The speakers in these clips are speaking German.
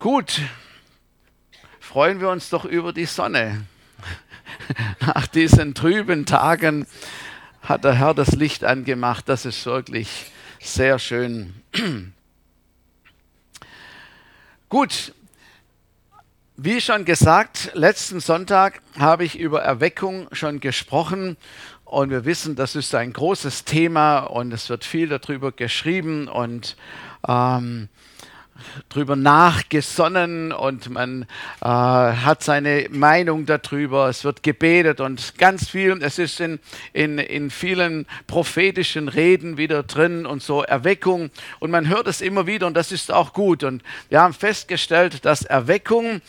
Gut, freuen wir uns doch über die Sonne. Nach diesen trüben Tagen hat der Herr das Licht angemacht. Das ist wirklich sehr schön. Gut, wie schon gesagt, letzten Sonntag habe ich über Erweckung schon gesprochen und wir wissen, das ist ein großes Thema und es wird viel darüber geschrieben und ähm, drüber nachgesonnen und man äh, hat seine Meinung darüber. Es wird gebetet und ganz viel. Es ist in, in, in vielen prophetischen Reden wieder drin und so Erweckung. Und man hört es immer wieder und das ist auch gut. Und wir haben festgestellt, dass Erweckung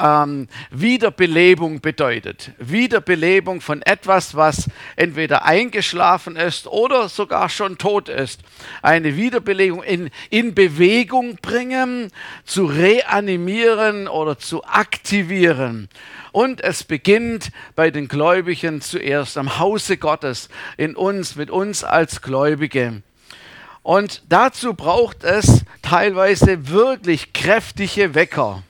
ähm, Wiederbelebung bedeutet. Wiederbelebung von etwas, was entweder eingeschlafen ist oder sogar schon tot ist. Eine Wiederbelebung in, in Bewegung bringen, zu reanimieren oder zu aktivieren. Und es beginnt bei den Gläubigen zuerst am Hause Gottes, in uns, mit uns als Gläubige. Und dazu braucht es teilweise wirklich kräftige Wecker.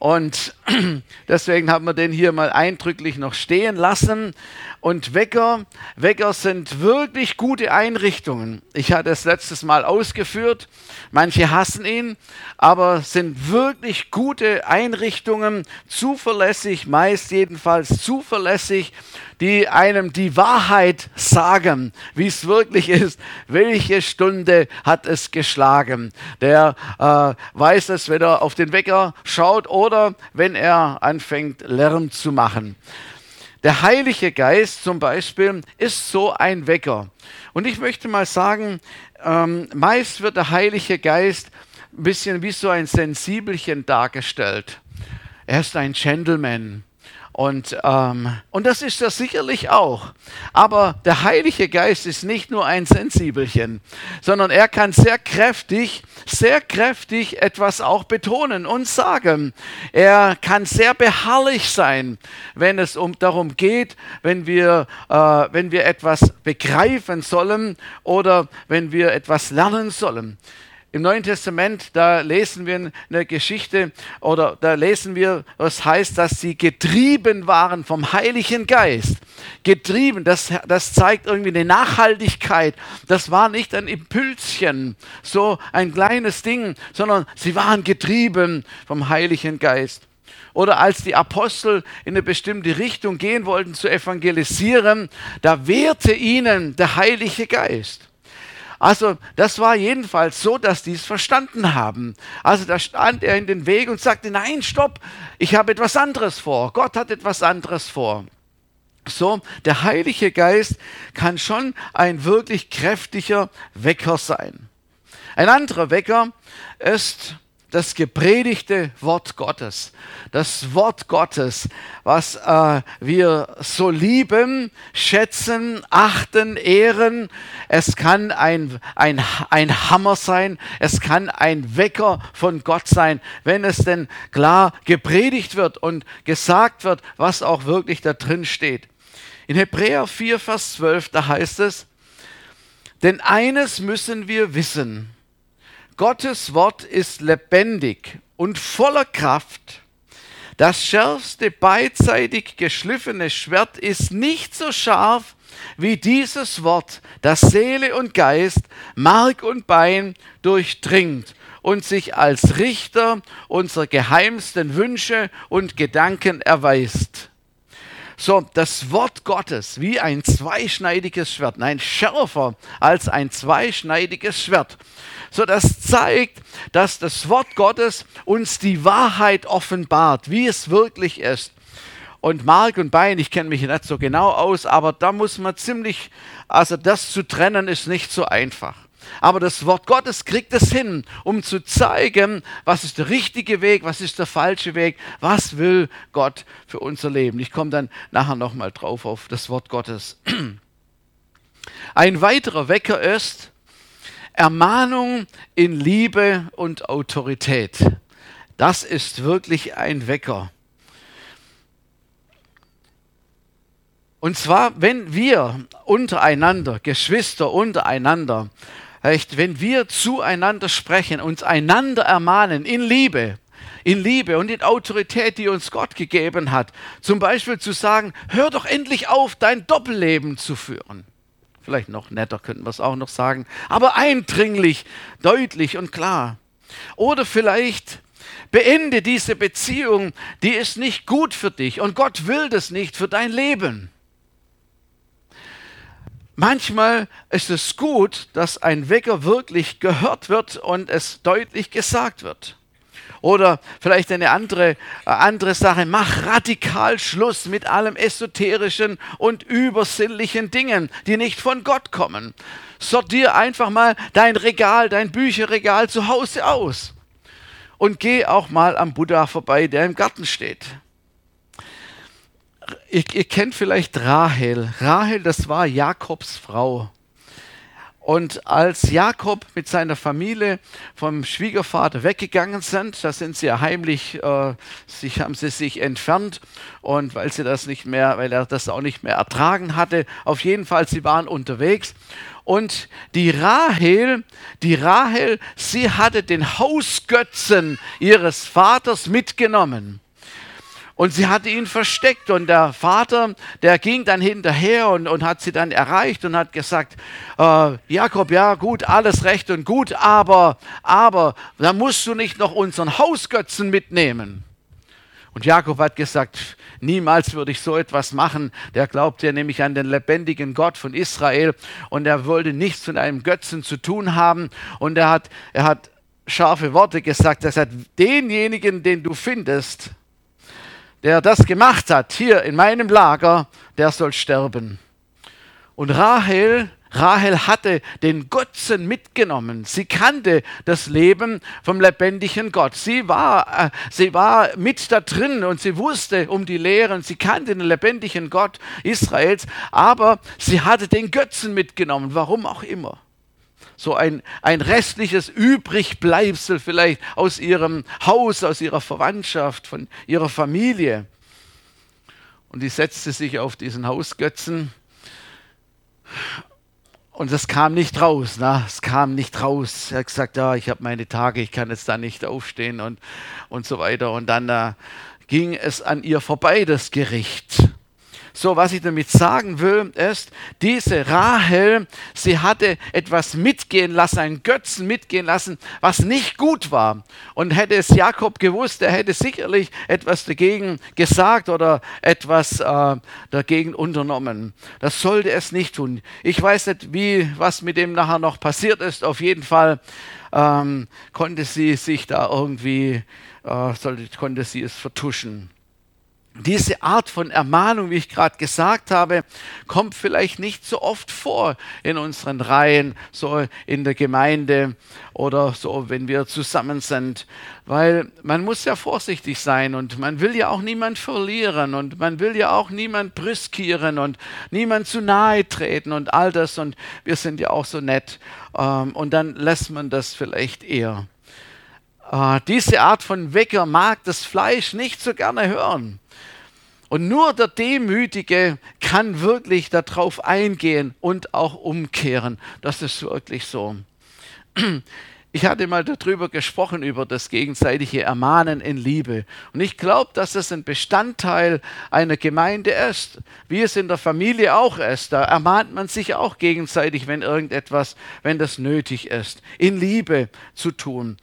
Und deswegen haben wir den hier mal eindrücklich noch stehen lassen. Und Wecker, Wecker sind wirklich gute Einrichtungen. Ich hatte es letztes Mal ausgeführt. Manche hassen ihn, aber sind wirklich gute Einrichtungen, zuverlässig, meist jedenfalls zuverlässig, die einem die Wahrheit sagen, wie es wirklich ist. Welche Stunde hat es geschlagen? Der äh, weiß es, wenn er auf den Wecker schaut oder wenn er anfängt, Lärm zu machen. Der Heilige Geist zum Beispiel ist so ein Wecker. Und ich möchte mal sagen, ähm, meist wird der Heilige Geist ein bisschen wie so ein Sensibelchen dargestellt. Er ist ein Gentleman. Und, ähm, und das ist er sicherlich auch. Aber der Heilige Geist ist nicht nur ein Sensibelchen, sondern er kann sehr kräftig, sehr kräftig etwas auch betonen und sagen. Er kann sehr beharrlich sein, wenn es um, darum geht, wenn wir, äh, wenn wir etwas begreifen sollen oder wenn wir etwas lernen sollen. Im Neuen Testament, da lesen wir eine Geschichte oder da lesen wir, was heißt, dass sie getrieben waren vom Heiligen Geist. Getrieben, das, das zeigt irgendwie eine Nachhaltigkeit. Das war nicht ein Impulschen, so ein kleines Ding, sondern sie waren getrieben vom Heiligen Geist. Oder als die Apostel in eine bestimmte Richtung gehen wollten zu evangelisieren, da wehrte ihnen der Heilige Geist. Also das war jedenfalls so, dass die es verstanden haben. Also da stand er in den Weg und sagte, nein, stopp, ich habe etwas anderes vor. Gott hat etwas anderes vor. So, der Heilige Geist kann schon ein wirklich kräftiger Wecker sein. Ein anderer Wecker ist das gepredigte Wort Gottes. Das Wort Gottes, was äh, wir so lieben, schätzen, achten, ehren. Es kann ein, ein, ein Hammer sein, es kann ein Wecker von Gott sein, wenn es denn klar gepredigt wird und gesagt wird, was auch wirklich da drin steht. In Hebräer 4, Vers 12, da heißt es, denn eines müssen wir wissen, Gottes Wort ist lebendig und voller Kraft. Das schärfste beidseitig geschliffene Schwert ist nicht so scharf wie dieses Wort, das Seele und Geist, Mark und Bein durchdringt und sich als Richter unserer geheimsten Wünsche und Gedanken erweist. So, das Wort Gottes wie ein zweischneidiges Schwert, nein, schärfer als ein zweischneidiges Schwert. So, das zeigt, dass das Wort Gottes uns die Wahrheit offenbart, wie es wirklich ist. Und Mark und Bein, ich kenne mich nicht so genau aus, aber da muss man ziemlich, also das zu trennen ist nicht so einfach. Aber das Wort Gottes kriegt es hin, um zu zeigen, was ist der richtige Weg, was ist der falsche Weg, was will Gott für unser Leben. Ich komme dann nachher nochmal drauf auf das Wort Gottes. Ein weiterer Wecker ist Ermahnung in Liebe und Autorität. Das ist wirklich ein Wecker. Und zwar, wenn wir untereinander, Geschwister untereinander, wenn wir zueinander sprechen, uns einander ermahnen in Liebe, in Liebe und in Autorität, die uns Gott gegeben hat. Zum Beispiel zu sagen, hör doch endlich auf, dein Doppelleben zu führen. Vielleicht noch netter könnten wir es auch noch sagen, aber eindringlich, deutlich und klar. Oder vielleicht beende diese Beziehung, die ist nicht gut für dich und Gott will das nicht für dein Leben. Manchmal ist es gut, dass ein Wecker wirklich gehört wird und es deutlich gesagt wird. Oder vielleicht eine andere, äh, andere Sache, mach radikal Schluss mit allem esoterischen und übersinnlichen Dingen, die nicht von Gott kommen. Sortier einfach mal dein Regal, dein Bücherregal zu Hause aus. Und geh auch mal am Buddha vorbei, der im Garten steht ihr, ihr kennt vielleicht Rahel. Rahel, das war Jakobs Frau. Und als Jakob mit seiner Familie vom Schwiegervater weggegangen sind, da sind sie ja heimlich, äh, sich, haben sie sich entfernt und weil sie das nicht mehr, weil er das auch nicht mehr ertragen hatte. Auf jeden Fall, sie waren unterwegs. Und die Rahel, die Rahel, sie hatte den Hausgötzen ihres Vaters mitgenommen. Und sie hatte ihn versteckt und der Vater, der ging dann hinterher und, und hat sie dann erreicht und hat gesagt, äh, Jakob, ja gut, alles recht und gut, aber, aber, da musst du nicht noch unseren Hausgötzen mitnehmen. Und Jakob hat gesagt, niemals würde ich so etwas machen. Der glaubt ja nämlich an den lebendigen Gott von Israel und er wollte nichts mit einem Götzen zu tun haben. Und er hat, er hat scharfe Worte gesagt. Er sagt, denjenigen, den du findest, der das gemacht hat, hier in meinem Lager, der soll sterben. Und Rahel, Rahel hatte den Götzen mitgenommen. Sie kannte das Leben vom lebendigen Gott. Sie war, äh, sie war mit da drin und sie wusste um die Lehren. Sie kannte den lebendigen Gott Israels, aber sie hatte den Götzen mitgenommen, warum auch immer so ein, ein restliches Übrigbleibsel vielleicht aus ihrem Haus, aus ihrer Verwandtschaft, von ihrer Familie. Und die setzte sich auf diesen Hausgötzen und das kam nicht raus, ne? es kam nicht raus. Er hat gesagt, ja, ich habe meine Tage, ich kann jetzt da nicht aufstehen und, und so weiter. Und dann äh, ging es an ihr vorbei, das Gericht. So, was ich damit sagen will, ist, diese Rahel, sie hatte etwas mitgehen lassen, einen Götzen mitgehen lassen, was nicht gut war. Und hätte es Jakob gewusst, er hätte sicherlich etwas dagegen gesagt oder etwas äh, dagegen unternommen. Das sollte es nicht tun. Ich weiß nicht, wie, was mit dem nachher noch passiert ist. Auf jeden Fall ähm, konnte sie sich da irgendwie, äh, sollte, konnte sie es vertuschen. Diese Art von Ermahnung, wie ich gerade gesagt habe, kommt vielleicht nicht so oft vor in unseren Reihen, so in der Gemeinde oder so, wenn wir zusammen sind. Weil man muss ja vorsichtig sein und man will ja auch niemand verlieren und man will ja auch niemand brüskieren und niemand zu nahe treten und all das. Und wir sind ja auch so nett. Ähm, und dann lässt man das vielleicht eher. Äh, diese Art von Wecker mag das Fleisch nicht so gerne hören. Und nur der Demütige kann wirklich darauf eingehen und auch umkehren. Das ist wirklich so. Ich hatte mal darüber gesprochen, über das gegenseitige Ermahnen in Liebe. Und ich glaube, dass es ein Bestandteil einer Gemeinde ist, wie es in der Familie auch ist. Da ermahnt man sich auch gegenseitig, wenn irgendetwas, wenn das nötig ist, in Liebe zu tun.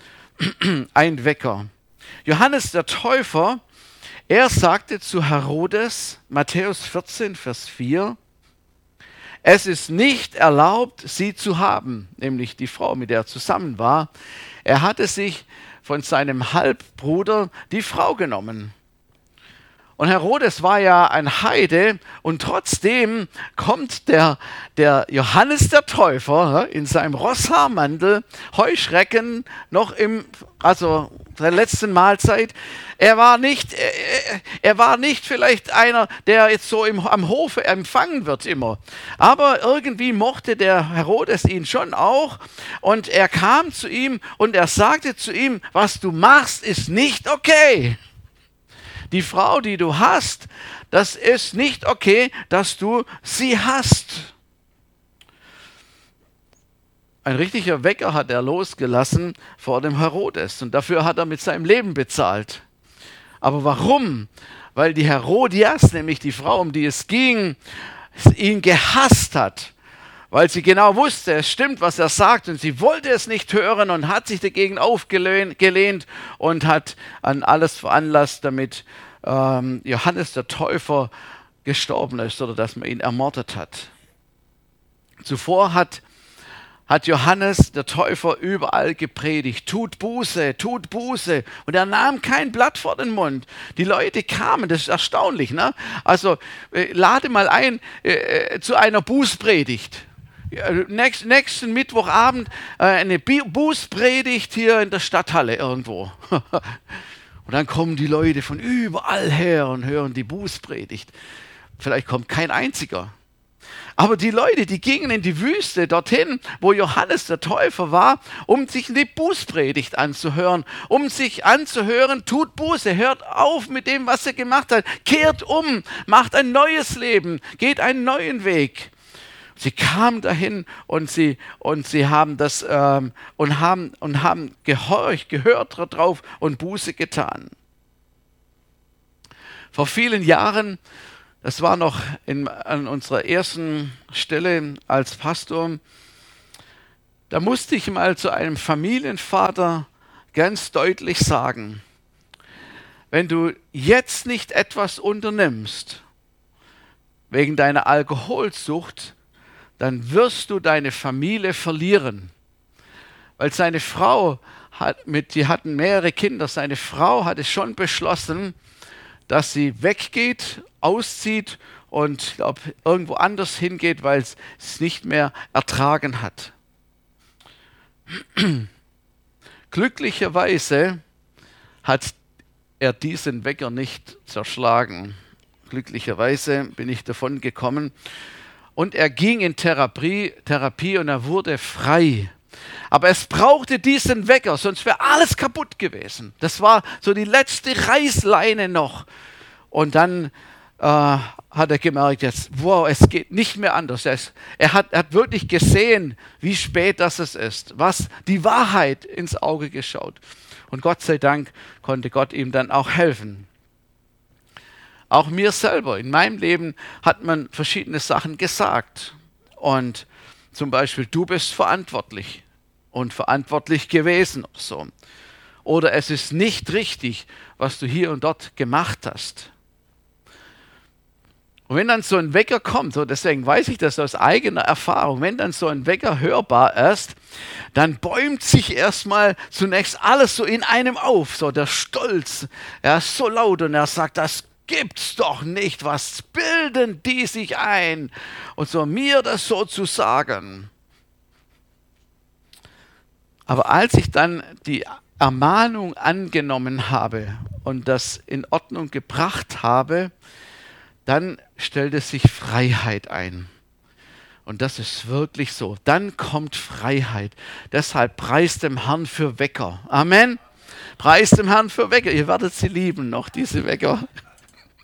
Ein Wecker. Johannes der Täufer er sagte zu Herodes, Matthäus 14, Vers 4, es ist nicht erlaubt, sie zu haben, nämlich die Frau, mit der er zusammen war. Er hatte sich von seinem Halbbruder die Frau genommen. Und Herodes war ja ein Heide und trotzdem kommt der, der Johannes der Täufer in seinem Rosshaarmantel, Heuschrecken, noch im, also der letzten Mahlzeit. Er war nicht, er war nicht vielleicht einer, der jetzt so im, am Hofe empfangen wird immer. Aber irgendwie mochte der Herodes ihn schon auch und er kam zu ihm und er sagte zu ihm, was du machst, ist nicht okay die Frau, die du hast, das ist nicht okay, dass du sie hast. Ein richtiger Wecker hat er losgelassen vor dem Herodes und dafür hat er mit seinem Leben bezahlt. Aber warum? Weil die Herodias, nämlich die Frau, um die es ging, ihn gehasst hat weil sie genau wusste, es stimmt, was er sagt und sie wollte es nicht hören und hat sich dagegen aufgelehnt und hat an alles veranlasst, damit ähm, Johannes der Täufer gestorben ist oder dass man ihn ermordet hat. Zuvor hat, hat Johannes der Täufer überall gepredigt, tut Buße, tut Buße. Und er nahm kein Blatt vor den Mund. Die Leute kamen, das ist erstaunlich. Ne? Also äh, lade mal ein äh, äh zu einer Bußpredigt nächst, nächsten Mittwochabend äh, eine Bußpredigt hier in der Stadthalle irgendwo. und dann kommen die Leute von überall her und hören die Bußpredigt. Vielleicht kommt kein einziger. Aber die Leute, die gingen in die Wüste dorthin, wo Johannes der Täufer war, um sich eine Bußpredigt anzuhören, um sich anzuhören, tut Buße, hört auf mit dem, was ihr gemacht habt, kehrt um, macht ein neues Leben, geht einen neuen Weg. Sie kamen dahin und sie, und sie haben das ähm, und haben, und haben gehorcht, gehört darauf und Buße getan. Vor vielen Jahren, das war noch in, an unserer ersten Stelle als Pastor, da musste ich mal zu einem Familienvater ganz deutlich sagen, wenn du jetzt nicht etwas unternimmst, wegen deiner Alkoholsucht, dann wirst du deine Familie verlieren. Weil seine Frau hat mit, die hatten mehrere Kinder, seine Frau hatte schon beschlossen, dass sie weggeht, auszieht und glaub, irgendwo anders hingeht, weil es es nicht mehr ertragen hat. Glücklicherweise hat er diesen Wecker nicht zerschlagen. Glücklicherweise bin ich davon gekommen und er ging in Therapie, Therapie und er wurde frei. Aber es brauchte diesen Wecker, sonst wäre alles kaputt gewesen. Das war so die letzte Reißleine noch. Und dann äh, hat er gemerkt, jetzt, wow, es geht nicht mehr anders. Er, ist, er, hat, er hat wirklich gesehen, wie spät das ist, was die Wahrheit ins Auge geschaut. Und Gott sei Dank konnte Gott ihm dann auch helfen. Auch mir selber, in meinem Leben hat man verschiedene Sachen gesagt. Und zum Beispiel, du bist verantwortlich und verantwortlich gewesen. So. Oder es ist nicht richtig, was du hier und dort gemacht hast. Und wenn dann so ein Wecker kommt, so deswegen weiß ich das aus eigener Erfahrung, wenn dann so ein Wecker hörbar ist, dann bäumt sich erstmal zunächst alles so in einem auf, so der Stolz. Er ist so laut und er sagt, das gibt's doch nicht. Was bilden die sich ein? Und so mir das so zu sagen. Aber als ich dann die Ermahnung angenommen habe und das in Ordnung gebracht habe, dann stellte sich Freiheit ein. Und das ist wirklich so. Dann kommt Freiheit. Deshalb preist dem Herrn für Wecker. Amen. Preist dem Herrn für Wecker. Ihr werdet sie lieben, noch diese Wecker.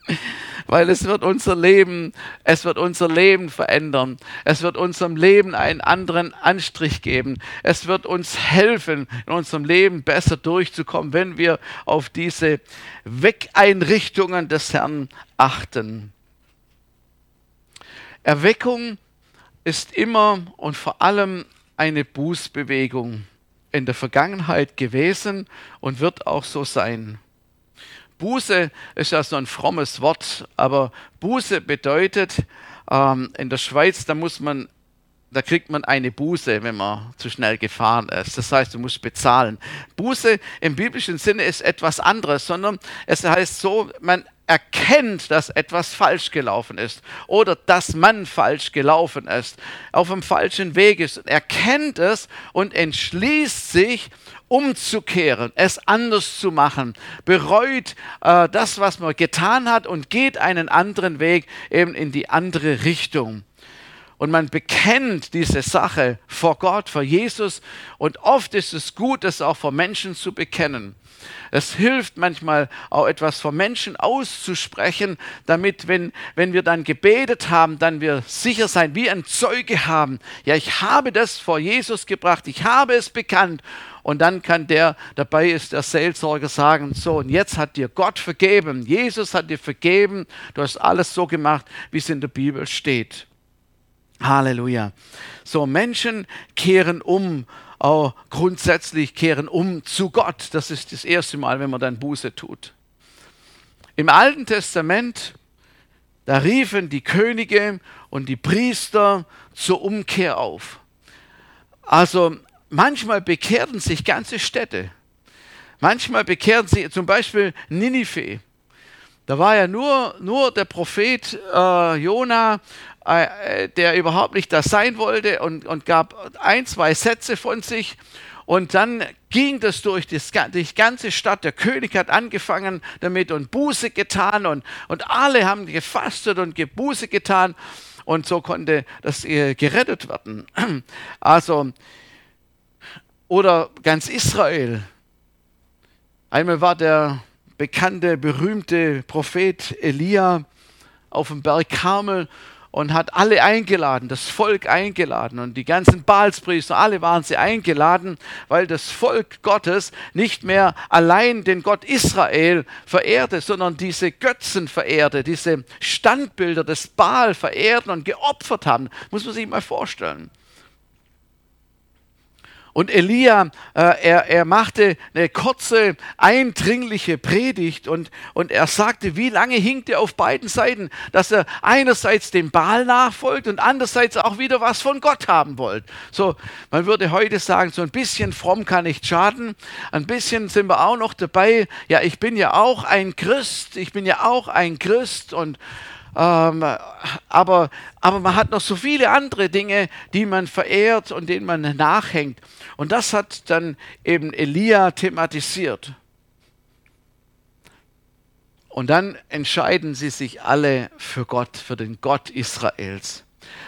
Weil es wird unser Leben, es wird unser Leben verändern. Es wird unserem Leben einen anderen Anstrich geben. Es wird uns helfen, in unserem Leben besser durchzukommen, wenn wir auf diese Wegeinrichtungen des Herrn achten. Erweckung ist immer und vor allem eine Bußbewegung in der Vergangenheit gewesen und wird auch so sein. Buße ist ja so ein frommes Wort, aber Buße bedeutet ähm, in der Schweiz, da muss man da kriegt man eine Buße, wenn man zu schnell gefahren ist. Das heißt, du musst bezahlen. Buße im biblischen Sinne ist etwas anderes, sondern es heißt so, man erkennt, dass etwas falsch gelaufen ist oder dass man falsch gelaufen ist, auf dem falschen Weg ist, erkennt es und entschließt sich, umzukehren, es anders zu machen, bereut äh, das, was man getan hat und geht einen anderen Weg eben in die andere Richtung. und man bekennt diese Sache vor Gott, vor Jesus. Und oft ist es gut, das auch vor Menschen zu bekennen. Es hilft manchmal auch etwas vor Menschen auszusprechen, damit, wenn, wenn wir dann gebetet haben, dann wir sicher sein, wie ein Zeuge haben. Ja, ich habe das vor Jesus gebracht, ich habe es bekannt. Und dann kann der, dabei ist der Seelsorger sagen, so, und jetzt hat dir Gott vergeben, Jesus hat dir vergeben, du hast alles so gemacht, wie es in der Bibel steht. Halleluja. So, Menschen kehren um, auch grundsätzlich kehren um zu Gott. Das ist das erste Mal, wenn man dann Buße tut. Im Alten Testament, da riefen die Könige und die Priester zur Umkehr auf. Also manchmal bekehrten sich ganze Städte. Manchmal bekehrten sie zum Beispiel Ninive. Da war ja nur, nur der Prophet äh, Jona äh, der überhaupt nicht das sein wollte und, und gab ein, zwei Sätze von sich. Und dann ging das durch die, die ganze Stadt. Der König hat angefangen damit und Buße getan und, und alle haben gefastet und Buße getan. Und so konnte das äh, gerettet werden. Also, oder ganz Israel. Einmal war der bekannte, berühmte Prophet Elia auf dem Berg Karmel und hat alle eingeladen, das Volk eingeladen und die ganzen Baalspriester, alle waren sie eingeladen, weil das Volk Gottes nicht mehr allein den Gott Israel verehrte, sondern diese Götzen verehrte, diese Standbilder des Baal verehrten und geopfert haben. Muss man sich mal vorstellen. Und Elia, äh, er, er machte eine kurze, eindringliche Predigt und, und er sagte, wie lange hinkt er auf beiden Seiten, dass er einerseits dem Baal nachfolgt und andererseits auch wieder was von Gott haben wollte. So, man würde heute sagen, so ein bisschen fromm kann nicht schaden. Ein bisschen sind wir auch noch dabei. Ja, ich bin ja auch ein Christ, ich bin ja auch ein Christ und ähm, aber, aber man hat noch so viele andere Dinge, die man verehrt und denen man nachhängt. Und das hat dann eben Elia thematisiert. Und dann entscheiden sie sich alle für Gott, für den Gott Israels.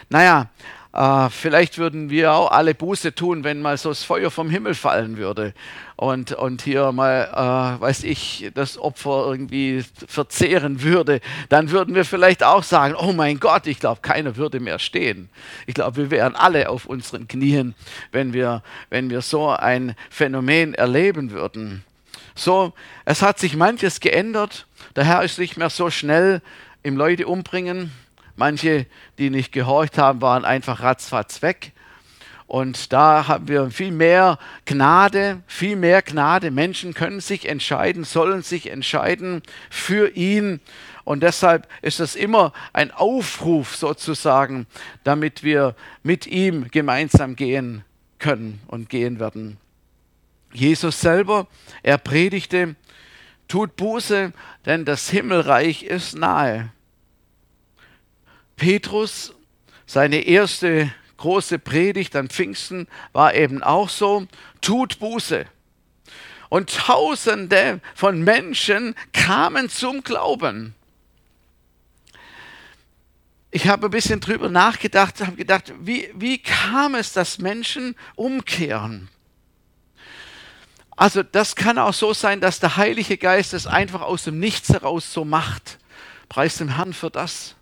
Naja, äh, vielleicht würden wir auch alle Buße tun, wenn mal so das Feuer vom Himmel fallen würde und, und hier mal, äh, weiß ich, das Opfer irgendwie verzehren würde. Dann würden wir vielleicht auch sagen, oh mein Gott, ich glaube, keiner würde mehr stehen. Ich glaube, wir wären alle auf unseren Knien, wenn wir, wenn wir so ein Phänomen erleben würden. So, es hat sich manches geändert. Der Herr ist nicht mehr so schnell im Leute umbringen Manche, die nicht gehorcht haben, waren einfach ratzfatz weg. Und da haben wir viel mehr Gnade, viel mehr Gnade. Menschen können sich entscheiden, sollen sich entscheiden für ihn. Und deshalb ist es immer ein Aufruf sozusagen, damit wir mit ihm gemeinsam gehen können und gehen werden. Jesus selber, er predigte, tut Buße, denn das Himmelreich ist nahe. Petrus, seine erste große Predigt an Pfingsten war eben auch so, tut Buße. Und tausende von Menschen kamen zum Glauben. Ich habe ein bisschen drüber nachgedacht, habe gedacht, wie, wie kam es, dass Menschen umkehren? Also das kann auch so sein, dass der Heilige Geist es einfach aus dem Nichts heraus so macht. Preis dem Herrn für das.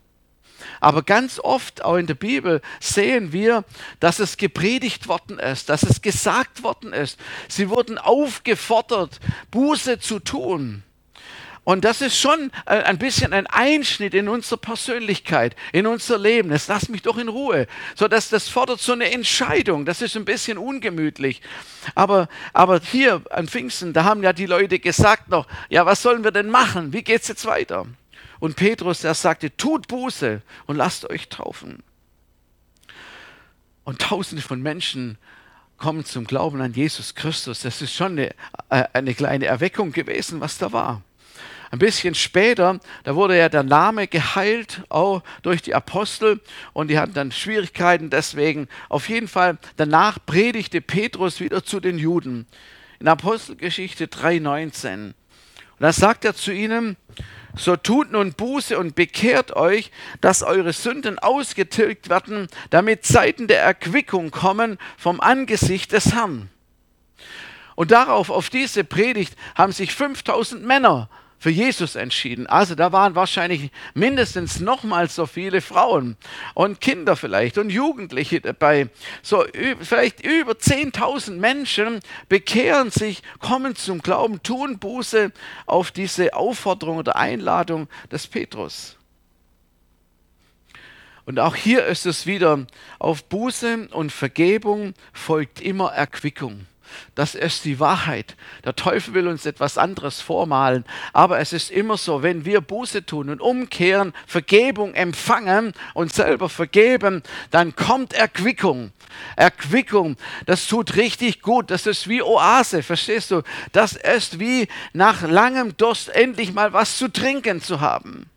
Aber ganz oft, auch in der Bibel, sehen wir, dass es gepredigt worden ist, dass es gesagt worden ist. Sie wurden aufgefordert, Buße zu tun. Und das ist schon äh, ein bisschen ein Einschnitt in unsere Persönlichkeit, in unser Leben. Jetzt lass mich doch in Ruhe. So, dass das fordert so eine Entscheidung. Das ist ein bisschen ungemütlich. Aber, aber hier an Pfingsten, da haben ja die Leute gesagt noch, ja, was sollen wir denn machen? Wie geht's jetzt weiter? Und Petrus, der sagte, tut Buße und lasst euch taufen. Und tausende von Menschen kommen zum Glauben an Jesus Christus. Das ist schon eine, äh, eine kleine Erweckung gewesen, was da war. Ein bisschen später, da wurde ja der Name geheilt, auch durch die Apostel, und die hatten dann Schwierigkeiten deswegen. Auf jeden Fall, danach predigte Petrus wieder zu den Juden. In Apostelgeschichte 3,19. Und da sagt er zu ihnen, So tut nun Buße und bekehrt euch, dass eure Sünden ausgetilgt werden, damit Zeiten der Erquickung kommen vom Angesicht des Herrn. Und darauf, auf diese Predigt, haben sich 5000 Männer für Jesus entschieden. Also da waren wahrscheinlich mindestens nochmals so viele Frauen und Kinder vielleicht und Jugendliche dabei. So vielleicht über 10.000 Menschen bekehren sich, kommen zum Glauben, tun Buße auf diese Aufforderung oder Einladung des Petrus. Und auch hier ist es wieder, auf Buße und Vergebung folgt immer Erquickung. Das ist die Wahrheit. Der Teufel will uns etwas anderes vormalen. Aber es ist immer so, wenn wir Buße tun und umkehren, Vergebung empfangen und selber vergeben, dann kommt Erquickung. Erquickung, das tut richtig gut. Das ist wie Oase, verstehst du? Das ist wie nach langem Durst endlich mal was zu trinken zu haben.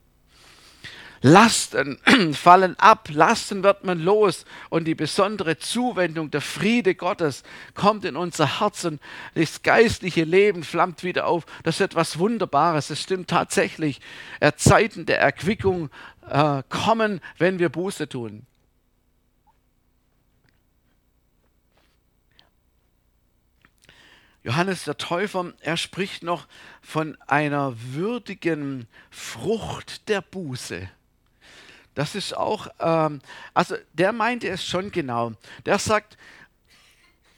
Lasten fallen ab, Lasten wird man los und die besondere Zuwendung, der Friede Gottes kommt in unser Herz und das geistliche Leben flammt wieder auf. Das ist etwas Wunderbares. Es stimmt tatsächlich. Zeiten der Erquickung äh, kommen, wenn wir Buße tun. Johannes der Täufer, er spricht noch von einer würdigen Frucht der Buße. Das ist auch, ähm, also der meinte es schon genau. Der sagt,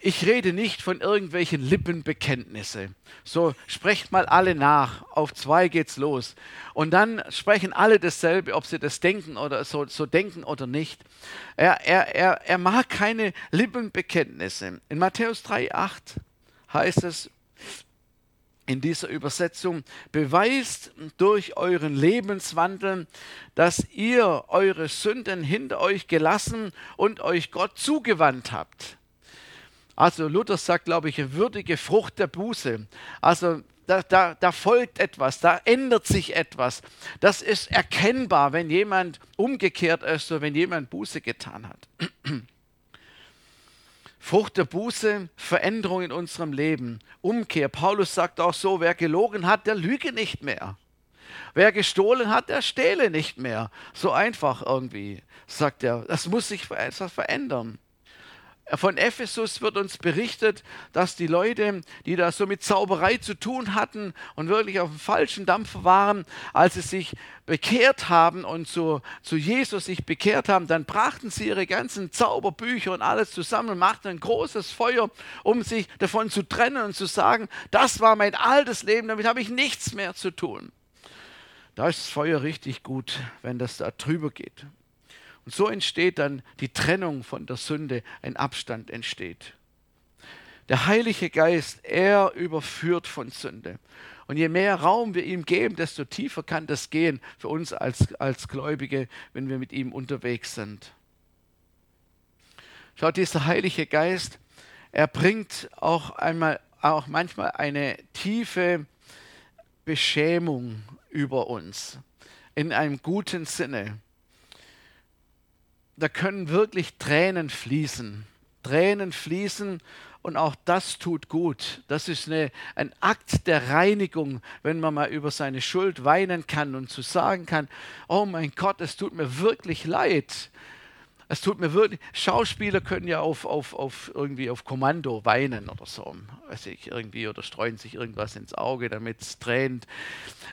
ich rede nicht von irgendwelchen Lippenbekenntnisse. So, sprecht mal alle nach. Auf zwei geht's los. Und dann sprechen alle dasselbe, ob sie das denken oder so, so denken oder nicht. Er, er, er, er mag keine Lippenbekenntnisse. In Matthäus 3,8 heißt es, in dieser Übersetzung, beweist durch euren Lebenswandel, dass ihr eure Sünden hinter euch gelassen und euch Gott zugewandt habt. Also Luther sagt, glaube ich, würdige Frucht der Buße. Also da, da, da folgt etwas, da ändert sich etwas. Das ist erkennbar, wenn jemand umgekehrt ist oder wenn jemand Buße getan hat. Frucht der Buße, Veränderung in unserem Leben, Umkehr. Paulus sagt auch so, wer gelogen hat, der lüge nicht mehr. Wer gestohlen hat, der stehle nicht mehr. So einfach irgendwie, sagt er. Das muss sich etwas verändern. Von Ephesus wird uns berichtet, dass die Leute, die da so mit Zauberei zu tun hatten und wirklich auf dem falschen Dampfer waren, als sie sich bekehrt haben und zu, zu Jesus sich bekehrt haben, dann brachten sie ihre ganzen Zauberbücher und alles zusammen und machten ein großes Feuer, um sich davon zu trennen und zu sagen, das war mein altes Leben, damit habe ich nichts mehr zu tun. Da ist das Feuer richtig gut, wenn das da drüber geht. Und so entsteht dann die Trennung von der Sünde, ein Abstand entsteht. Der Heilige Geist, er überführt von Sünde. Und je mehr Raum wir ihm geben, desto tiefer kann das gehen für uns als, als Gläubige, wenn wir mit ihm unterwegs sind. Schaut, dieser Heilige Geist, er bringt auch einmal, auch manchmal eine tiefe Beschämung über uns in einem guten Sinne da können wirklich Tränen fließen. Tränen fließen und auch das tut gut. Das ist eine, ein Akt der Reinigung, wenn man mal über seine Schuld weinen kann und zu sagen kann, oh mein Gott, es tut mir wirklich leid. Es tut mir wirklich, Schauspieler können ja auf, auf, auf irgendwie auf Kommando weinen oder so, weiß ich, irgendwie, oder streuen sich irgendwas ins Auge, damit es tränt.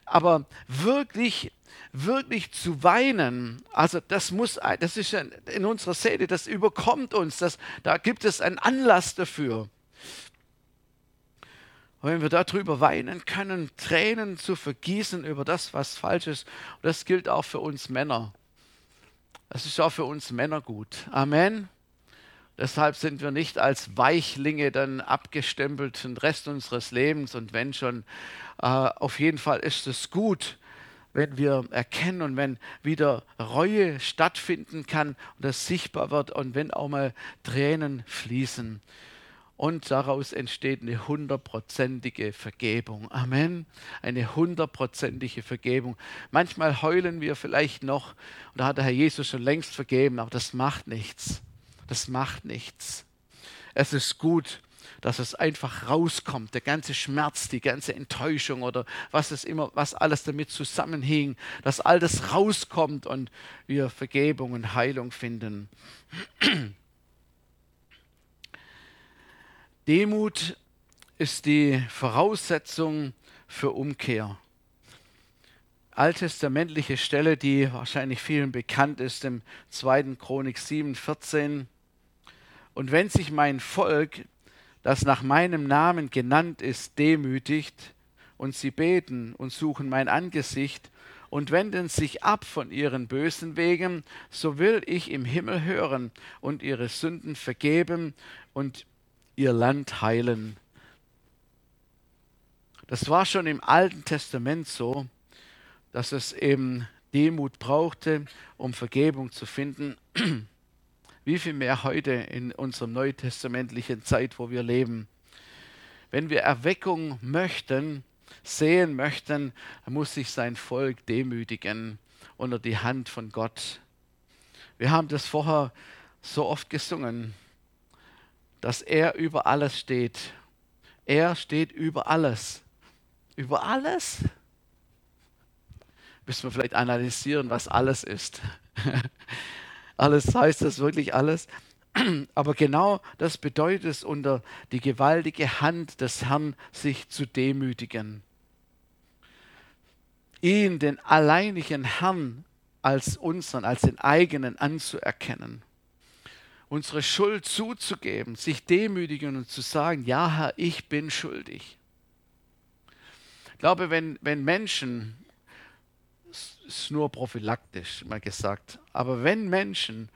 Aber wirklich wirklich zu weinen, also das muss, das ist in unserer Seele, das überkommt uns, das, da gibt es einen Anlass dafür. Und wenn wir darüber weinen können, Tränen zu vergießen über das, was falsch ist, das gilt auch für uns Männer. Das ist auch für uns Männer gut. Amen. Deshalb sind wir nicht als Weichlinge dann abgestempelt den Rest unseres Lebens. Und wenn schon, äh, auf jeden Fall ist es gut, wenn wir erkennen und wenn wieder Reue stattfinden kann und das sichtbar wird und wenn auch mal Tränen fließen. Und daraus entsteht eine hundertprozentige Vergebung. Amen. Eine hundertprozentige Vergebung. Manchmal heulen wir vielleicht noch, und da hat der Herr Jesus schon längst vergeben, aber das macht nichts. Das macht nichts. Es ist gut, dass es einfach rauskommt, der ganze Schmerz, die ganze Enttäuschung oder was es immer, was alles damit zusammenhing, dass all das rauskommt und wir Vergebung und Heilung finden. Demut ist die Voraussetzung für Umkehr. Alttestamentliche Stelle, die wahrscheinlich vielen bekannt ist, im 2. Chronik 7, 14. Und wenn sich mein Volk, das nach meinem Namen genannt ist, demütigt, und sie beten und suchen mein Angesicht und wenden sich ab von ihren bösen Wegen, so will ich im Himmel hören und ihre Sünden vergeben und ihr Land heilen. Das war schon im Alten Testament so, dass es eben Demut brauchte, um Vergebung zu finden. Wie viel mehr heute in unserer neutestamentlichen Zeit, wo wir leben. Wenn wir Erweckung möchten, sehen möchten, muss sich sein Volk demütigen unter die Hand von Gott. Wir haben das vorher so oft gesungen, dass er über alles steht. Er steht über alles. Über alles? Müssen wir vielleicht analysieren, was alles ist. alles heißt das wirklich alles? Aber genau das bedeutet es, unter die gewaltige Hand des Herrn sich zu demütigen. Ihn, den alleinigen Herrn, als unseren, als den eigenen anzuerkennen. Unsere Schuld zuzugeben, sich demütigen und zu sagen, ja Herr, ich bin schuldig. Ich glaube, wenn, wenn Menschen, ist nur prophylaktisch mal gesagt, aber wenn Menschen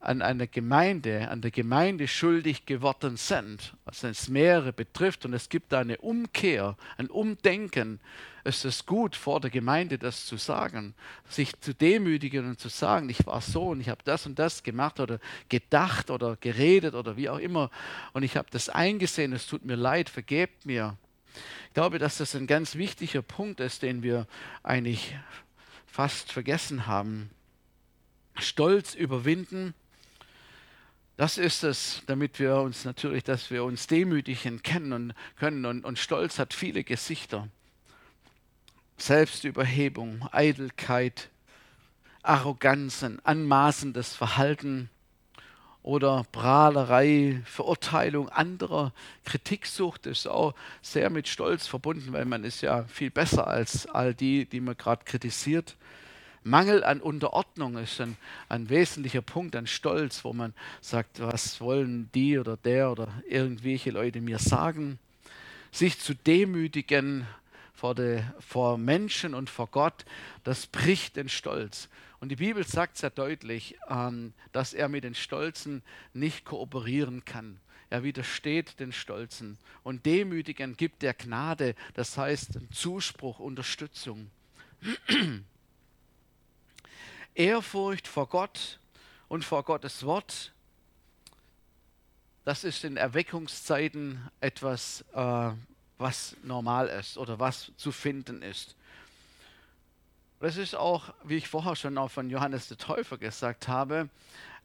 an einer Gemeinde, an der Gemeinde schuldig geworden sind, also es mehrere betrifft und es gibt da eine Umkehr, ein Umdenken, ist es gut, vor der Gemeinde das zu sagen, sich zu demütigen und zu sagen, ich war so und ich habe das und das gemacht oder gedacht oder geredet oder wie auch immer und ich habe das eingesehen, es tut mir leid, vergebt mir. Ich glaube, dass das ein ganz wichtiger Punkt ist, den wir eigentlich fast vergessen haben. Stolz überwinden, das ist es, damit wir uns natürlich, dass wir uns demütigen kennen und können. Und, und Stolz hat viele Gesichter. Selbstüberhebung, Eitelkeit, Arroganzen, anmaßendes Verhalten oder Prahlerei, Verurteilung anderer. Kritiksucht ist auch sehr mit Stolz verbunden, weil man ist ja viel besser als all die, die man gerade kritisiert. Mangel an Unterordnung ist ein, ein wesentlicher Punkt an Stolz, wo man sagt, was wollen die oder der oder irgendwelche Leute mir sagen. Sich zu demütigen vor, de, vor Menschen und vor Gott, das bricht den Stolz. Und die Bibel sagt sehr deutlich, ähm, dass er mit den Stolzen nicht kooperieren kann. Er widersteht den Stolzen. Und Demütigen gibt der Gnade, das heißt Zuspruch, Unterstützung. Ehrfurcht vor Gott und vor Gottes Wort, das ist in Erweckungszeiten etwas, äh, was normal ist oder was zu finden ist. Das ist auch, wie ich vorher schon auch von Johannes der Täufer gesagt habe,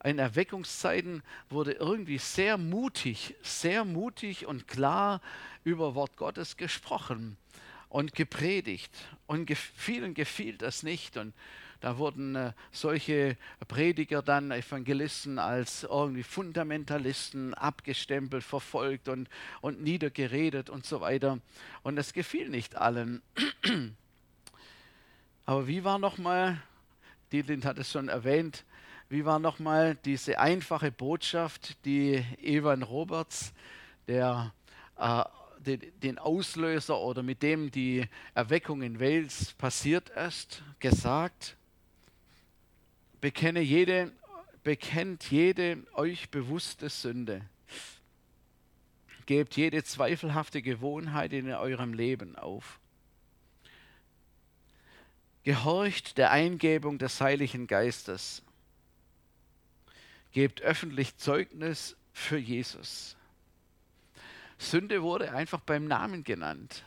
in Erweckungszeiten wurde irgendwie sehr mutig, sehr mutig und klar über Wort Gottes gesprochen und gepredigt. Und vielen gefiel das nicht. Und da wurden äh, solche Prediger dann, Evangelisten, als irgendwie Fundamentalisten abgestempelt, verfolgt und, und niedergeredet und so weiter. Und das gefiel nicht allen. Aber wie war nochmal, Dietlind hat es schon erwähnt, wie war nochmal diese einfache Botschaft, die Evan Roberts, der äh, den Auslöser oder mit dem die Erweckung in Wales passiert ist, gesagt? bekenne jede, bekennt jede euch bewusste Sünde. Gebt jede zweifelhafte Gewohnheit in eurem Leben auf. Gehorcht der Eingebung des Heiligen Geistes. Gebt öffentlich Zeugnis für Jesus. Sünde wurde einfach beim Namen genannt.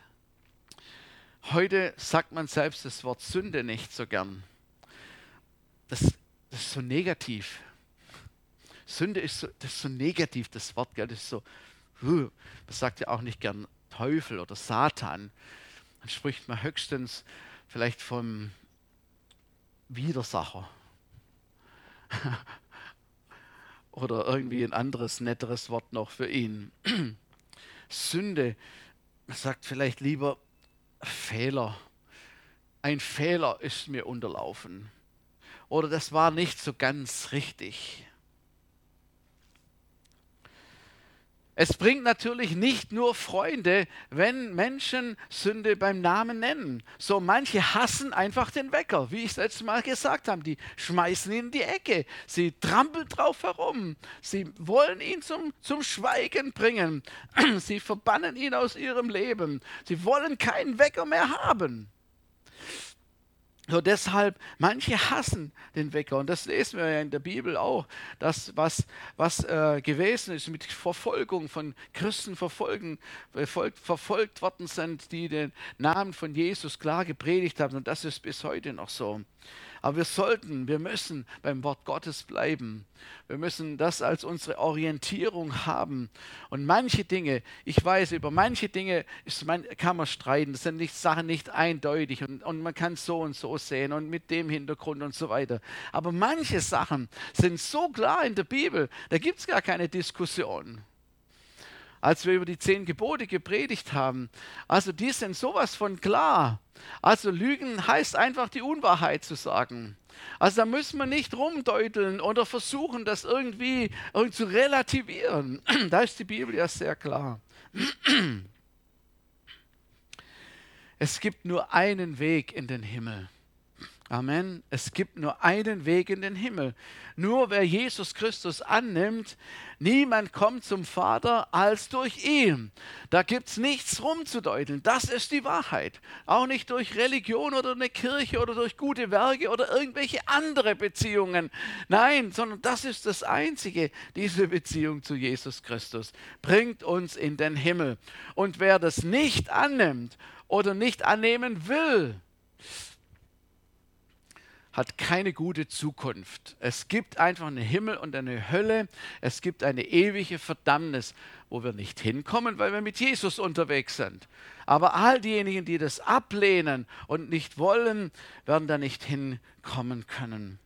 Heute sagt man selbst das Wort Sünde nicht so gern. Das das ist so negativ. Sünde ist so, das ist so negativ, das Wort, gell? das ist so, man sagt ja auch nicht gern Teufel oder Satan. Dann spricht man höchstens vielleicht vom Widersacher. oder irgendwie ein anderes, netteres Wort noch für ihn. Sünde, sagt vielleicht lieber Fehler. Ein Fehler ist mir unterlaufen. Oder das war nicht so ganz richtig. Es bringt natürlich nicht nur Freunde, wenn Menschen Sünde beim Namen nennen. So manche hassen einfach den Wecker, wie ich es letztes Mal gesagt habe. Die schmeißen ihn in die Ecke. Sie trampeln drauf herum. Sie wollen ihn zum, zum Schweigen bringen. Sie verbannen ihn aus ihrem Leben. Sie wollen keinen Wecker mehr haben. So deshalb, manche hassen den Wecker. Und das lesen wir ja in der Bibel auch, dass was, was äh, gewesen ist mit Verfolgung von Christen verfolgen, verfolgt, verfolgt worden sind, die den Namen von Jesus klar gepredigt haben. Und das ist bis heute noch so. Aber wir sollten, wir müssen beim Wort Gottes bleiben. Wir müssen das als unsere Orientierung haben. Und manche Dinge, ich weiß, über manche Dinge ist, man, kann man streiten. Das sind nicht, Sachen nicht eindeutig und, und man kann so und so sehen und mit dem Hintergrund und so weiter. Aber manche Sachen sind so klar in der Bibel, da gibt es gar keine Diskussion als wir über die zehn Gebote gepredigt haben. Also die sind sowas von klar. Also Lügen heißt einfach die Unwahrheit zu sagen. Also da müssen wir nicht rumdeuteln oder versuchen, das irgendwie, zu relativieren. Da ist die Bibel ja sehr klar. Es gibt nur einen Weg in den Himmel. Amen. Es gibt nur einen Weg in den Himmel. Nur wer Jesus Christus annimmt, niemand kommt zum Vater als durch ihn. Da gibt es nichts rumzudeuten. Das ist die Wahrheit. Auch nicht durch Religion oder eine Kirche oder durch gute Werke oder irgendwelche andere Beziehungen. Nein, sondern das ist das Einzige. Diese Beziehung zu Jesus Christus bringt uns in den Himmel. Und wer das nicht annimmt oder nicht annehmen will, hat keine gute Zukunft. Es gibt einfach einen Himmel und eine Hölle. Es gibt eine ewige Verdammnis, wo wir nicht hinkommen, weil wir mit Jesus unterwegs sind. Aber all diejenigen, die das ablehnen und nicht wollen, werden da nicht hinkommen können.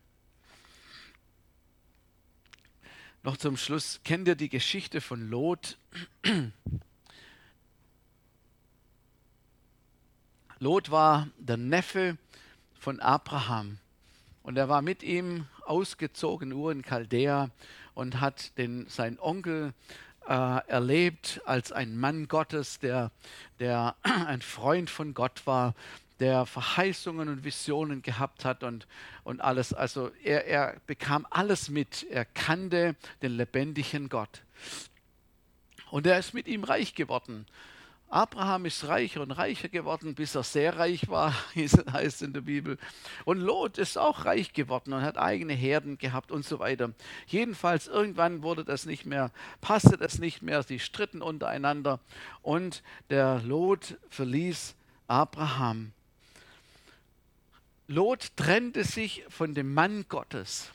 Noch zum Schluss, kennt ihr die Geschichte von Lot? Lot war der Neffe von Abraham. Und er war mit ihm ausgezogen, Ur in Chaldea, und hat den, seinen Onkel äh, erlebt als ein Mann Gottes, der, der ein Freund von Gott war, der Verheißungen und Visionen gehabt hat und, und alles. Also er, er bekam alles mit. Er kannte den lebendigen Gott. Und er ist mit ihm reich geworden. Abraham ist reicher und reicher geworden, bis er sehr reich war, heißt in der Bibel. Und Lot ist auch reich geworden und hat eigene Herden gehabt und so weiter. Jedenfalls irgendwann wurde das nicht mehr, passte das nicht mehr, sie stritten untereinander und der Lot verließ Abraham. Lot trennte sich von dem Mann Gottes.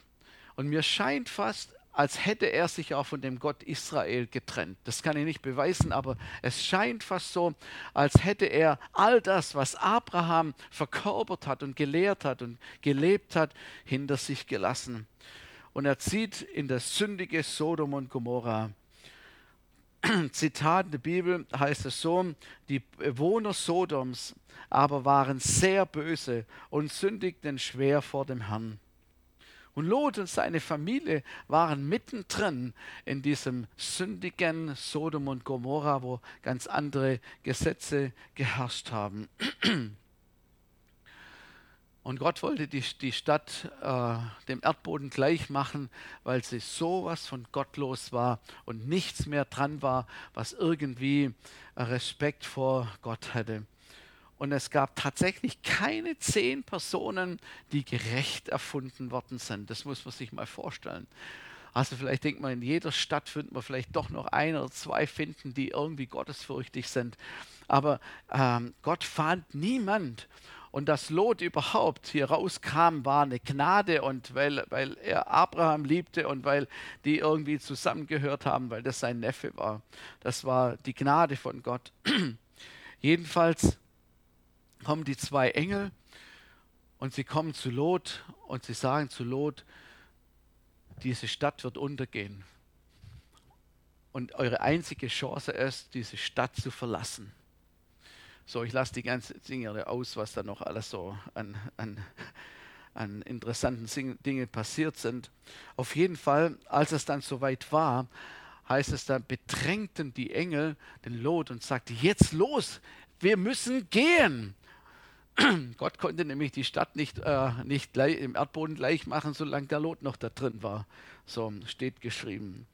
Und mir scheint fast, als hätte er sich auch von dem Gott Israel getrennt. Das kann ich nicht beweisen, aber es scheint fast so, als hätte er all das, was Abraham verkörpert hat und gelehrt hat und gelebt hat, hinter sich gelassen. Und er zieht in das sündige Sodom und Gomorra. Zitat in der Bibel heißt es so, die Bewohner Sodoms aber waren sehr böse und sündigten schwer vor dem Herrn. Und Lot und seine Familie waren mittendrin in diesem sündigen Sodom und Gomorra, wo ganz andere Gesetze geherrscht haben. Und Gott wollte die, die Stadt äh, dem Erdboden gleich machen, weil sie sowas von gottlos war und nichts mehr dran war, was irgendwie Respekt vor Gott hatte. Und es gab tatsächlich keine zehn Personen, die gerecht erfunden worden sind. Das muss man sich mal vorstellen. Also vielleicht denkt man, in jeder Stadt findet man vielleicht doch noch ein oder zwei finden, die irgendwie gottesfürchtig sind. Aber ähm, Gott fand niemand. Und dass Lot überhaupt hier rauskam, war eine Gnade und weil, weil er Abraham liebte und weil die irgendwie zusammengehört haben, weil das sein Neffe war. Das war die Gnade von Gott. Jedenfalls kommen die zwei Engel und sie kommen zu Lot und sie sagen zu Lot, diese Stadt wird untergehen. Und eure einzige Chance ist, diese Stadt zu verlassen. So, ich lasse die ganzen Dinge aus, was da noch alles so an, an, an interessanten Dingen passiert sind. Auf jeden Fall, als es dann soweit war, heißt es dann, bedrängten die Engel den Lot und sagte, jetzt los, wir müssen gehen. Gott konnte nämlich die Stadt nicht, äh, nicht gleich, im Erdboden gleich machen, solange der Lot noch da drin war. So steht geschrieben.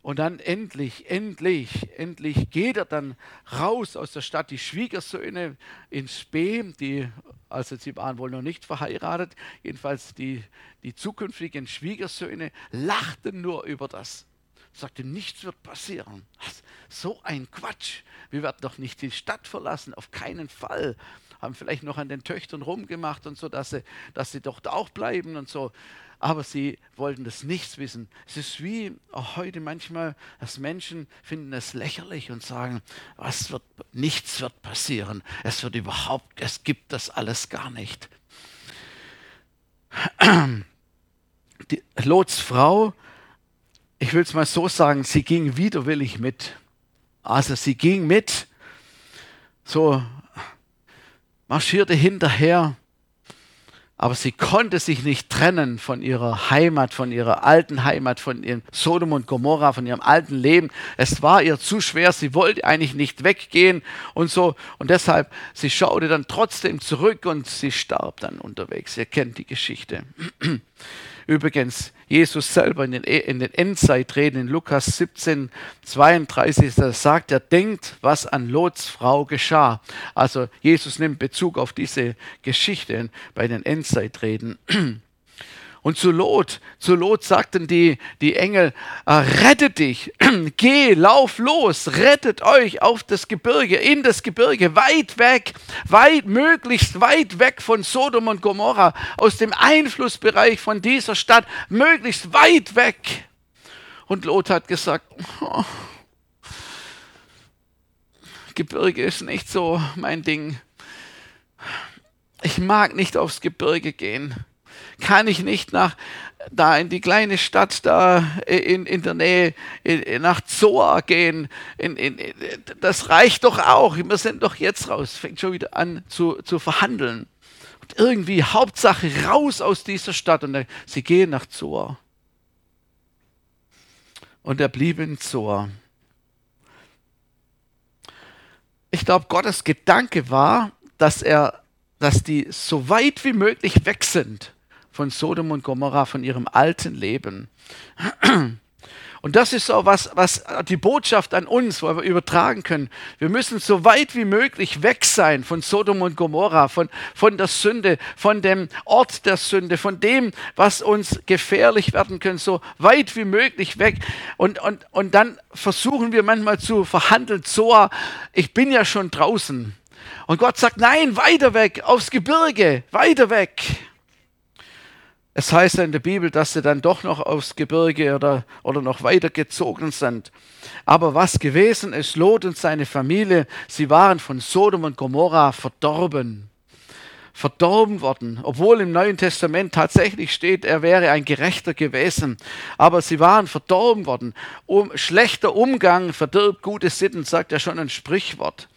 Und dann endlich, endlich, endlich geht er dann raus aus der Stadt. Die Schwiegersöhne in Spee, die, also sie waren wohl noch nicht verheiratet, jedenfalls die, die zukünftigen Schwiegersöhne lachten nur über das. Sagte, nichts wird passieren. So ein Quatsch. Wir werden doch nicht die Stadt verlassen, auf keinen Fall haben vielleicht noch an den Töchtern rumgemacht und so, dass sie, dass sie doch auch bleiben und so. Aber sie wollten das nichts wissen. Es ist wie auch heute manchmal, dass Menschen finden es lächerlich und sagen, was wird, nichts wird passieren. Es wird überhaupt, es gibt das alles gar nicht. Die Lots Frau, ich will es mal so sagen, sie ging widerwillig mit. Also sie ging mit, so marschierte hinterher, aber sie konnte sich nicht trennen von ihrer Heimat, von ihrer alten Heimat, von ihrem Sodom und Gomorra, von ihrem alten Leben. Es war ihr zu schwer, sie wollte eigentlich nicht weggehen und so. Und deshalb, sie schaute dann trotzdem zurück und sie starb dann unterwegs. Ihr kennt die Geschichte. Übrigens, Jesus selber in den, e, in den Endzeitreden in Lukas 17, 32, da sagt er, denkt, was an Lots Frau geschah. Also Jesus nimmt Bezug auf diese Geschichte bei den Endzeitreden. Und zu Lot, zu Lot sagten die, die Engel, äh, rettet dich, geh, lauf los, rettet euch auf das Gebirge, in das Gebirge, weit weg, weit, möglichst weit weg von Sodom und Gomorra, aus dem Einflussbereich von dieser Stadt, möglichst weit weg. Und Lot hat gesagt, oh, Gebirge ist nicht so mein Ding. Ich mag nicht aufs Gebirge gehen kann ich nicht nach da in die kleine Stadt da in, in der Nähe in, nach Zoa gehen. In, in, das reicht doch auch. Wir sind doch jetzt raus. Fängt schon wieder an zu, zu verhandeln. Und irgendwie Hauptsache raus aus dieser Stadt. Und sie gehen nach Zoa. Und er blieb in Zoa. Ich glaube, Gottes Gedanke war, dass er, dass die so weit wie möglich weg sind von Sodom und Gomorra, von ihrem alten Leben. Und das ist so was, was die Botschaft an uns, wo wir übertragen können. Wir müssen so weit wie möglich weg sein von Sodom und Gomorra, von, von der Sünde, von dem Ort der Sünde, von dem, was uns gefährlich werden könnte, so weit wie möglich weg. Und, und, und dann versuchen wir manchmal zu verhandeln, so, ich bin ja schon draußen. Und Gott sagt, nein, weiter weg, aufs Gebirge, weiter weg. Es heißt ja in der Bibel, dass sie dann doch noch aufs Gebirge oder, oder noch weiter gezogen sind. Aber was gewesen ist, Lot und seine Familie, sie waren von Sodom und Gomorra verdorben. Verdorben worden, obwohl im Neuen Testament tatsächlich steht, er wäre ein Gerechter gewesen. Aber sie waren verdorben worden. Um, schlechter Umgang verdirbt gute Sitten, sagt ja schon ein Sprichwort.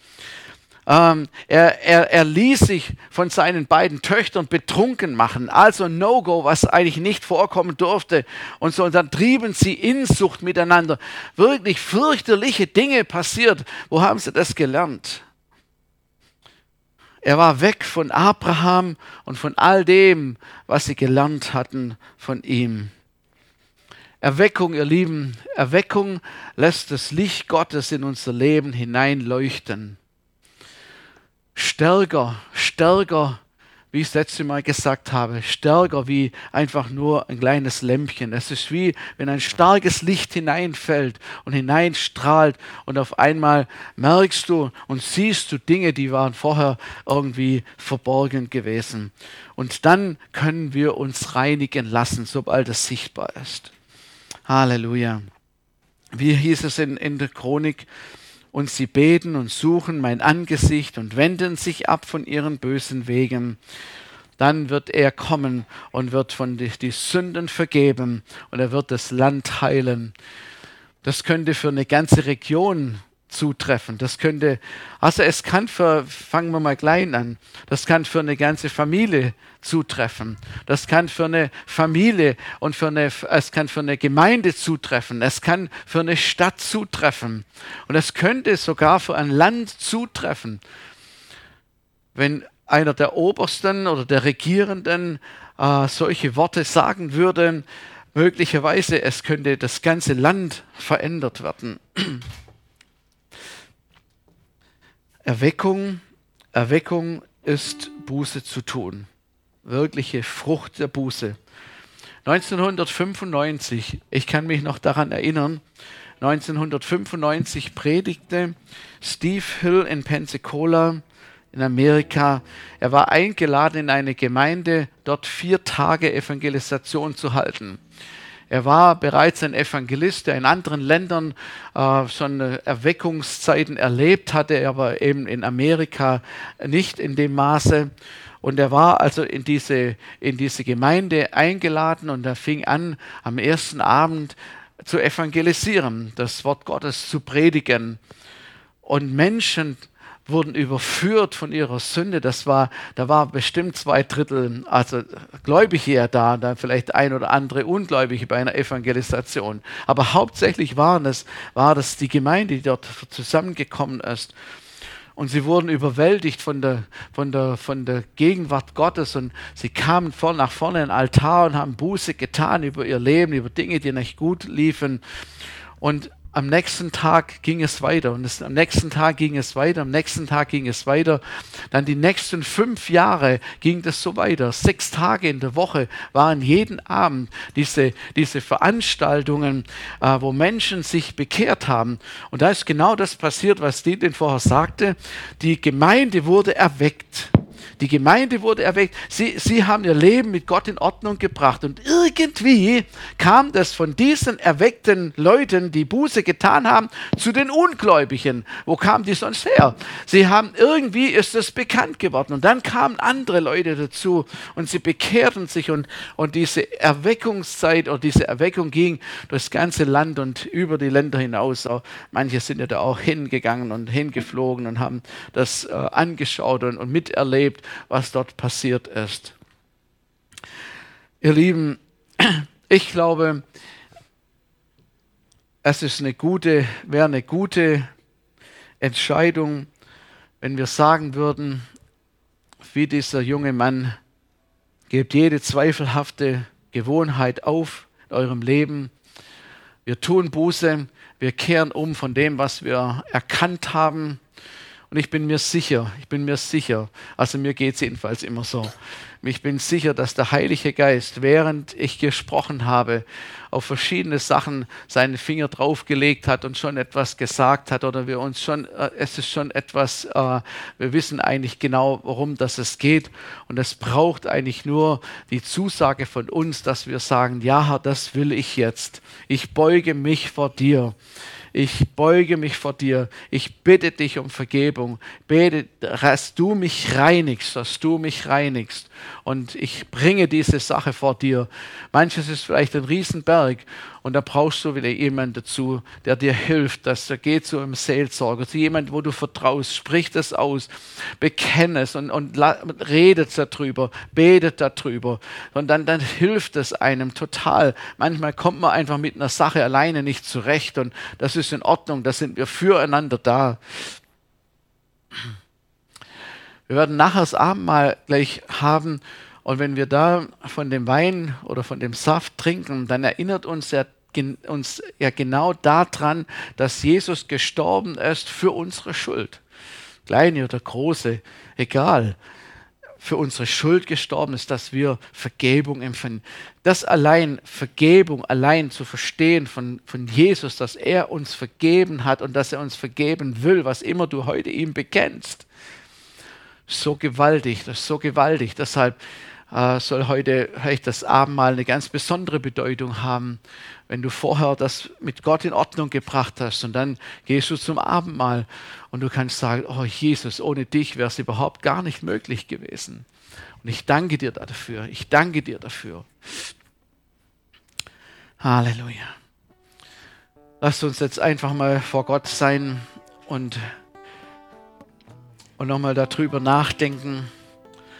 Ähm, er, er, er ließ sich von seinen beiden Töchtern betrunken machen, also No-Go, was eigentlich nicht vorkommen durfte. Und so, und dann trieben sie Insucht miteinander. Wirklich fürchterliche Dinge passiert. Wo haben sie das gelernt? Er war weg von Abraham und von all dem, was sie gelernt hatten von ihm. Erweckung, ihr Lieben, Erweckung lässt das Licht Gottes in unser Leben hineinleuchten stärker, stärker wie ich das letzte Mal gesagt habe, stärker wie einfach nur ein kleines Lämpchen. Es ist wie, wenn ein starkes Licht hineinfällt und hineinstrahlt und auf einmal merkst du und siehst du Dinge, die waren vorher irgendwie verborgen gewesen. Und dann können wir uns reinigen lassen, sobald es sichtbar ist. Halleluja. Wie hieß es in, in der Chronik? Und sie beten und suchen mein Angesicht und wenden sich ab von ihren bösen Wegen. Dann wird er kommen und wird von die, die Sünden vergeben und er wird das Land heilen. Das könnte für eine ganze Region zutreffen. Das könnte, also es kann für, fangen wir mal klein an, das kann für eine ganze Familie zutreffen. Das kann für eine Familie und für eine, es kann für eine Gemeinde zutreffen. Es kann für eine Stadt zutreffen. Und es könnte sogar für ein Land zutreffen. Wenn einer der Obersten oder der Regierenden äh, solche Worte sagen würde, möglicherweise es könnte das ganze Land verändert werden. Erweckung, Erweckung ist Buße zu tun. Wirkliche Frucht der Buße. 1995, ich kann mich noch daran erinnern, 1995 predigte Steve Hill in Pensacola in Amerika. Er war eingeladen in eine Gemeinde, dort vier Tage Evangelisation zu halten. Er war bereits ein Evangelist, der in anderen Ländern äh, schon Erweckungszeiten erlebt hatte, aber eben in Amerika nicht in dem Maße. Und er war also in diese, in diese Gemeinde eingeladen und er fing an, am ersten Abend zu evangelisieren, das Wort Gottes zu predigen. Und Menschen wurden überführt von ihrer Sünde. Das war, da war bestimmt zwei Drittel, also Gläubige ja da, da vielleicht ein oder andere Ungläubige bei einer Evangelisation. Aber hauptsächlich waren es, war das die Gemeinde, die dort zusammengekommen ist. Und sie wurden überwältigt von der, von, der, von der Gegenwart Gottes und sie kamen vor, nach vorne in den Altar und haben Buße getan über ihr Leben, über Dinge, die nicht gut liefen. Und am nächsten Tag ging es weiter und es, am nächsten Tag ging es weiter, am nächsten Tag ging es weiter. Dann die nächsten fünf Jahre ging das so weiter. Sechs Tage in der Woche waren jeden Abend diese, diese Veranstaltungen, äh, wo Menschen sich bekehrt haben. Und da ist genau das passiert, was Dietlin vorher sagte. Die Gemeinde wurde erweckt. Die Gemeinde wurde erweckt. Sie, sie haben ihr Leben mit Gott in Ordnung gebracht. Und irgendwie kam das von diesen erweckten Leuten, die Buße getan haben, zu den Ungläubigen. Wo kamen die sonst her? Sie haben, irgendwie ist es bekannt geworden. Und dann kamen andere Leute dazu und sie bekehrten sich und, und diese Erweckungszeit oder diese Erweckung ging durchs ganze Land und über die Länder hinaus. Manche sind ja da auch hingegangen und hingeflogen und haben das äh, angeschaut und, und miterlebt was dort passiert ist. Ihr Lieben, ich glaube, es ist eine gute, wäre eine gute Entscheidung, wenn wir sagen würden, wie dieser junge Mann, gebt jede zweifelhafte Gewohnheit auf in eurem Leben. Wir tun Buße, wir kehren um von dem, was wir erkannt haben und ich bin mir sicher, ich bin mir sicher, also mir geht es jedenfalls immer so, ich bin sicher, dass der Heilige Geist, während ich gesprochen habe, auf verschiedene Sachen seinen Finger draufgelegt hat und schon etwas gesagt hat oder wir uns schon, äh, es ist schon etwas, äh, wir wissen eigentlich genau, worum das es geht. Und es braucht eigentlich nur die Zusage von uns, dass wir sagen, ja, Herr, das will ich jetzt. Ich beuge mich vor dir ich beuge mich vor dir, ich bitte dich um Vergebung, bete, dass du mich reinigst, dass du mich reinigst und ich bringe diese Sache vor dir. Manches ist vielleicht ein Riesenberg und da brauchst du wieder jemanden dazu, der dir hilft, dass er geht zu einem Seelsorger, zu jemandem, wo du vertraust, sprich das aus, bekenne es und, und redet darüber, betet darüber und dann, dann hilft es einem total. Manchmal kommt man einfach mit einer Sache alleine nicht zurecht und das ist in Ordnung, da sind wir füreinander da. Wir werden nachher das Abendmahl gleich haben und wenn wir da von dem Wein oder von dem Saft trinken, dann erinnert uns ja, uns ja genau daran, dass Jesus gestorben ist für unsere Schuld. Kleine oder große, egal. für unsere Schuld gestorben ist, dass wir Vergebung empfinden. Das allein, Vergebung allein zu verstehen von, von Jesus, dass er uns vergeben hat und dass er uns vergeben will, was immer du heute ihm bekennst. So gewaltig, das ist so gewaltig. Deshalb äh, soll heute vielleicht das Abendmahl eine ganz besondere Bedeutung haben. Wenn du vorher das mit Gott in Ordnung gebracht hast und dann gehst du zum Abendmahl und du kannst sagen, oh Jesus, ohne dich wäre es überhaupt gar nicht möglich gewesen. Und ich danke dir dafür. Ich danke dir dafür. Halleluja. Lass uns jetzt einfach mal vor Gott sein und, und nochmal darüber nachdenken.